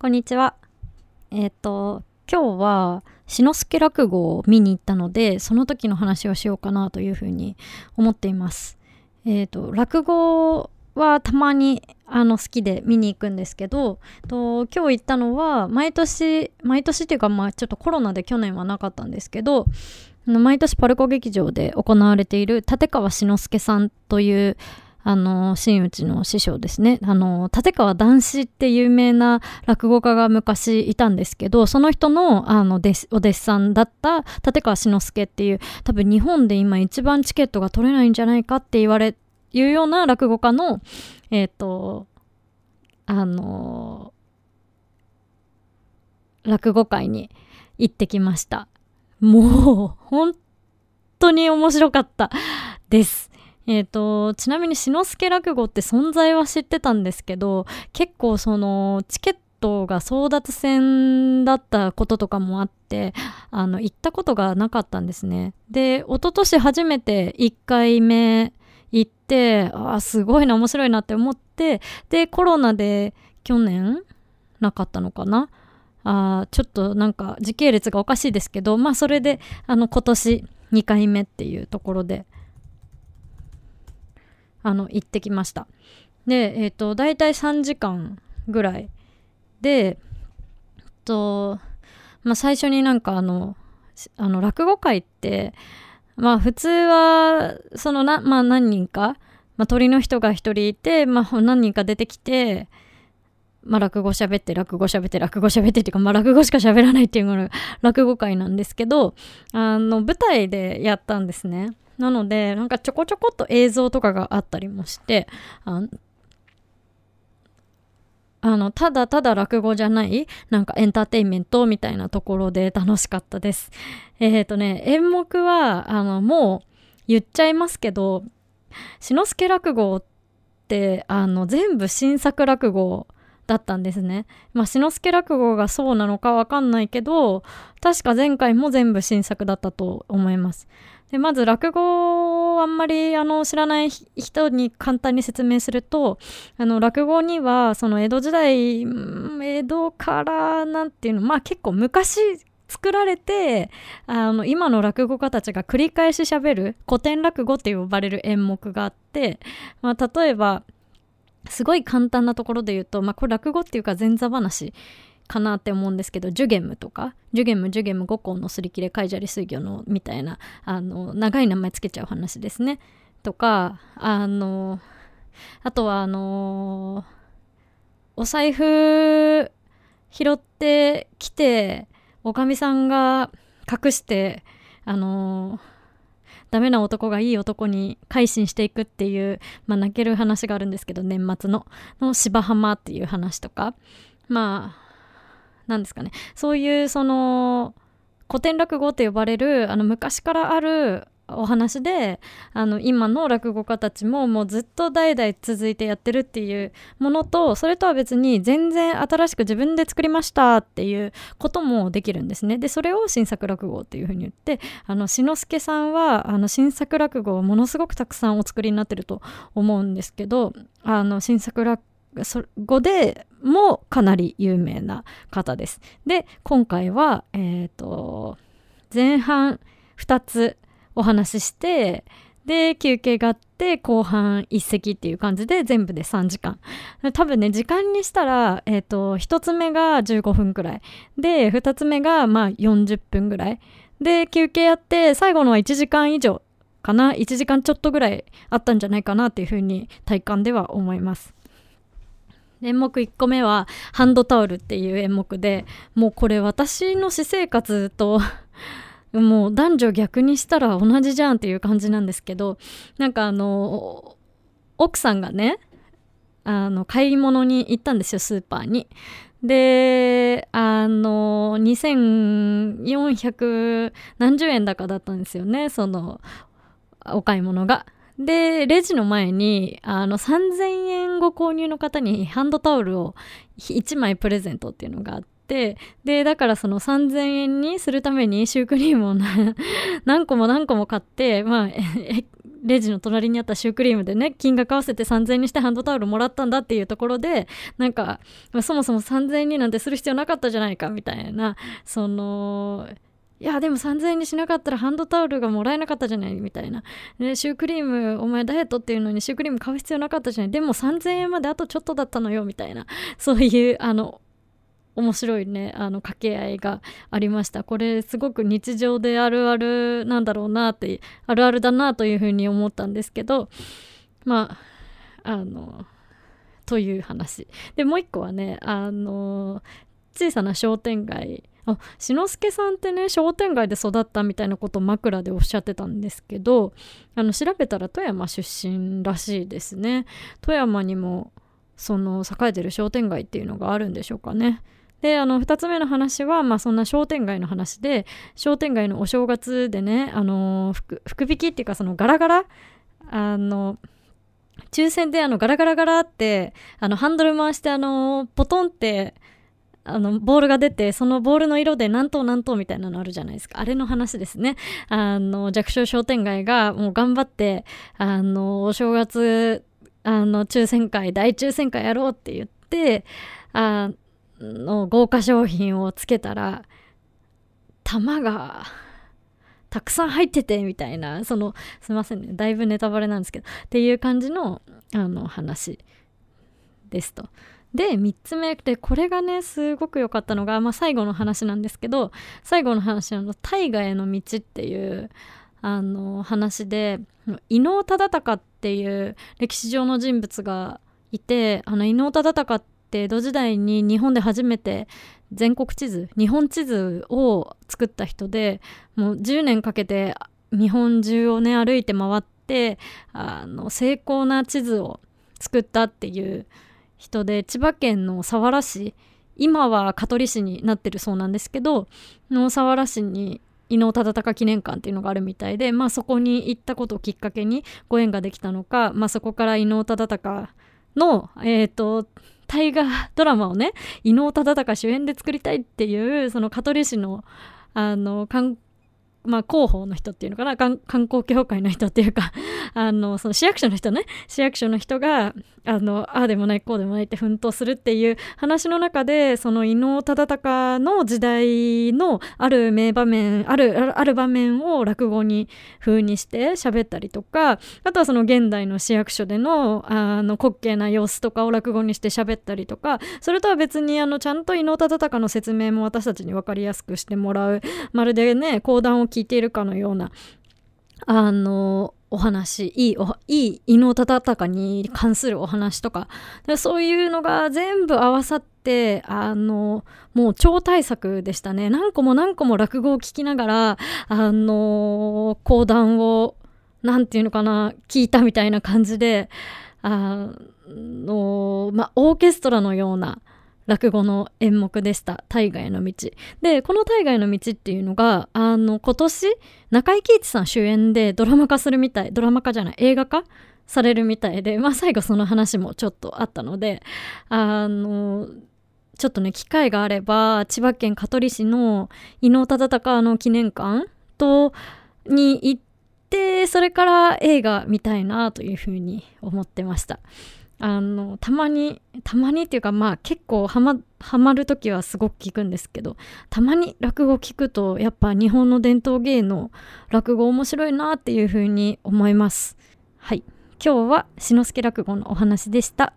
こんにちは。えっ、と、今日は、志の輔落語を見に行ったので、その時の話をしようかなというふうに思っています。えっ、と、落語はたまにあの好きで見に行くんですけど、と今日行ったのは、毎年、毎年っていうか、まあちょっとコロナで去年はなかったんですけど、毎年パルコ劇場で行われている立川志の輔さんというあの、真打ちの師匠ですね。あの、立川談志って有名な落語家が昔いたんですけど、その人の、あの、お弟子さんだった立川志の輔っていう、多分日本で今一番チケットが取れないんじゃないかって言われ、いうような落語家の、えっ、ー、と、あの、落語会に行ってきました。もう、本当に面白かったです。えっ、ー、と、ちなみに志の輔落語って存在は知ってたんですけど、結構その、チケットが争奪戦だったこととかもあって、あの、行ったことがなかったんですね。で、一昨年初めて1回目行って、ああ、すごいな、面白いなって思って、で、コロナで去年なかったのかな？あちょっとなんか時系列がおかしいですけど、まあそれで、あの、今年2回目っていうところで、あの行ってきましたでえっ、ー、と大体3時間ぐらいでとまあ最初になんかあのあの落語会ってまあ普通はそのなまあ何人か、まあ、鳥の人が一人いて、まあ、何人か出てきてまあ、落語喋って、落語喋って、落語喋ってっていうか、まあ、落語しか喋らないっていうのが落語会なんですけど、あの、舞台でやったんですね。なので、なんかちょこちょこっと映像とかがあったりもして、ああの、ただただ落語じゃない、なんかエンターテインメントみたいなところで 楽しかったです。えっ、ー、とね、演目は、あの、もう言っちゃいますけど、志の輔落語って、あの、全部新作落語だったんですね。まあ、志の輔落語がそうなのかわかんないけど、確か前回も全部新作だったと思います。でまず落語をあんまりあの知らない人に簡単に説明するとあの落語にはその江戸時代江戸からなんていうのまあ結構昔作られてあの今の落語家たちが繰り返し喋る古典落語って呼ばれる演目があって、まあ、例えばすごい簡単なところで言うと、まあ、これ落語っていうか前座話かなって思うんですけど、ジュゲムとか、ジュゲム、ジュゲム五行のすり切れ、カイジャリ水魚のみたいな、あの、長い名前つけちゃう話ですね。とか、あの、あとはあのお財布拾ってきて、おかみさんが隠して、あのダメな男がいい男に改心していくっていう、まあ、泣ける話があるんですけど、年末の、の芝浜っていう話とか、まあ、なんですかね。そういうその古典落語と呼ばれるあの昔からあるお話であの今の落語家たちももうずっと代々続いてやってるっていうものとそれとは別に全然新しく自分で作りましたっていうこともできるんですね。でそれを新作落語っていうふうに言ってあの志の輔さんはあの新作落語をものすごくたくさんお作りになってると思うんですけどあの新作落語でもかなり有名な方です。で、今回は、え、ー、と、前半2つお話しして、で、休憩があって、後半1席っていう感じで全部で3時間。多分ね、時間にしたら、え、ー、と、1つ目が15分くらい。で、2つ目がまあ40分ぐらい。で、休憩やって、最後のは1時間以上かな。1時間ちょっとぐらいあったんじゃないかなっていうふうに体感では思います。演目1個目はハンドタオルっていう演目でもうこれ私の私生活と もう男女逆にしたら同じじゃんっていう感じなんですけどなんかあの奥さんがねあの買い物に行ったんですよスーパーに。であの2400何十円高だったんですよねそのお買い物が。で、レジの前に、あの、3000円ご購入の方にハンドタオルを1枚プレゼントっていうのがあって、で、だからその3000円にするためにシュークリームを 何個も何個も買って、まあ、レジの隣にあったシュークリームでね金額合わせて3000円にしてハンドタオルもらったんだっていうところでなんかそもそも3000円になんてする必要なかったじゃないかみたいなそのいやでも3000円にしなかったらハンドタオルがもらえなかったじゃないみたいな、ね、シュークリームお前ダイエットっていうのにシュークリーム買う必要なかったじゃない。でも3000円まであとちょっとだったのよみたいな。そういうあの面白いねあの掛け合いがありました。これすごく日常であるあるなんだろうなってあるあるだなというふうに思ったんですけど。まああのという話。でもう一個はねあの小さな商店街あ志の輔さんってね商店街で育ったみたいなことを枕でおっしゃってたんですけどあの調べたら富山出身らしいですね。富山にもその栄えてる商店街っていうのがあるんでしょうかね。であの2つ目の話は、まあ、そんな商店街の話で商店街のお正月でねあの福引きっていうかそのガラガラあの抽選であのガラガラガラってあのハンドル回してあのポトンってあの、ボールが出て、そのボールの色で何等何等みたいなのあるじゃないですか。あれの話ですね。あの、弱小商店街がもう頑張って、あの、お正月、あの、抽選会、大抽選会やろうって言って、あの、豪華商品をつけたら、玉が、たくさん入ってて、みたいな、その、すいませんね。だいぶネタバレなんですけど、っていう感じの、あの、話ですと。で3つ目でこれがねすごく良かったのが、まあ、最後の話なんですけど最後の話の「大河への道」っていうあの話で伊能忠敬っていう歴史上の人物がいてあの伊能忠敬って江戸時代に日本で初めて全国地図日本地図を作った人でもう10年かけて日本中をね歩いて回ってあの精巧な地図を作ったっていう人で千葉県の佐原市今は香取市になってるそうなんですけどの佐原市に伊能忠敬記念館っていうのがあるみたいで、まあ、そこに行ったことをきっかけにご縁ができたのか、まあ、そこから伊能忠敬の、えっ、ー、と大河ドラマをね伊能忠敬主演で作りたいっていうその香取市のあの観まあ、広報の人っていうのかな観光協会の人っていうかあのその市役所の人ね市役所の人があのあでもないこうでもないって奮闘するっていう話の中でその伊能忠敬の時代のある名場面あるある場面を落語に風にして喋ったりとかあとはその現代の市役所でのあの滑稽な様子とかを落語にして喋ったりとかそれとは別にあのちゃんと伊能忠敬の説明も私たちに分かりやすくしてもらう。まるでね講談を聞いているかのようなあのお話いいおいい伊能忠敬に関するお話とか。そういうのが全部合わさってあのもう超大作でしたね。何個も何個も落語を聞きながらあの講談を何て言うのかな聞いたみたいな感じであのまあオーケストラのような落語の演目でした「大河への道」でこの「大河への道」っていうのがあの今年中井貴一さん主演でドラマ化するみたいドラマ化じゃない映画化されるみたいで、まあ、最後その話もちょっとあったのであのちょっとね機会があれば千葉県香取市の伊能忠敬の記念館とに行ってそれから映画見たいなというふうに思ってました。あのたまにたまにっていうかまあ結構ハマハマる時はすごく聞くんですけどたまに落語聞くとやっぱ日本の伝統芸能落語面白いなっていうふうに思いますはい今日はしのすけ落語のお話でした。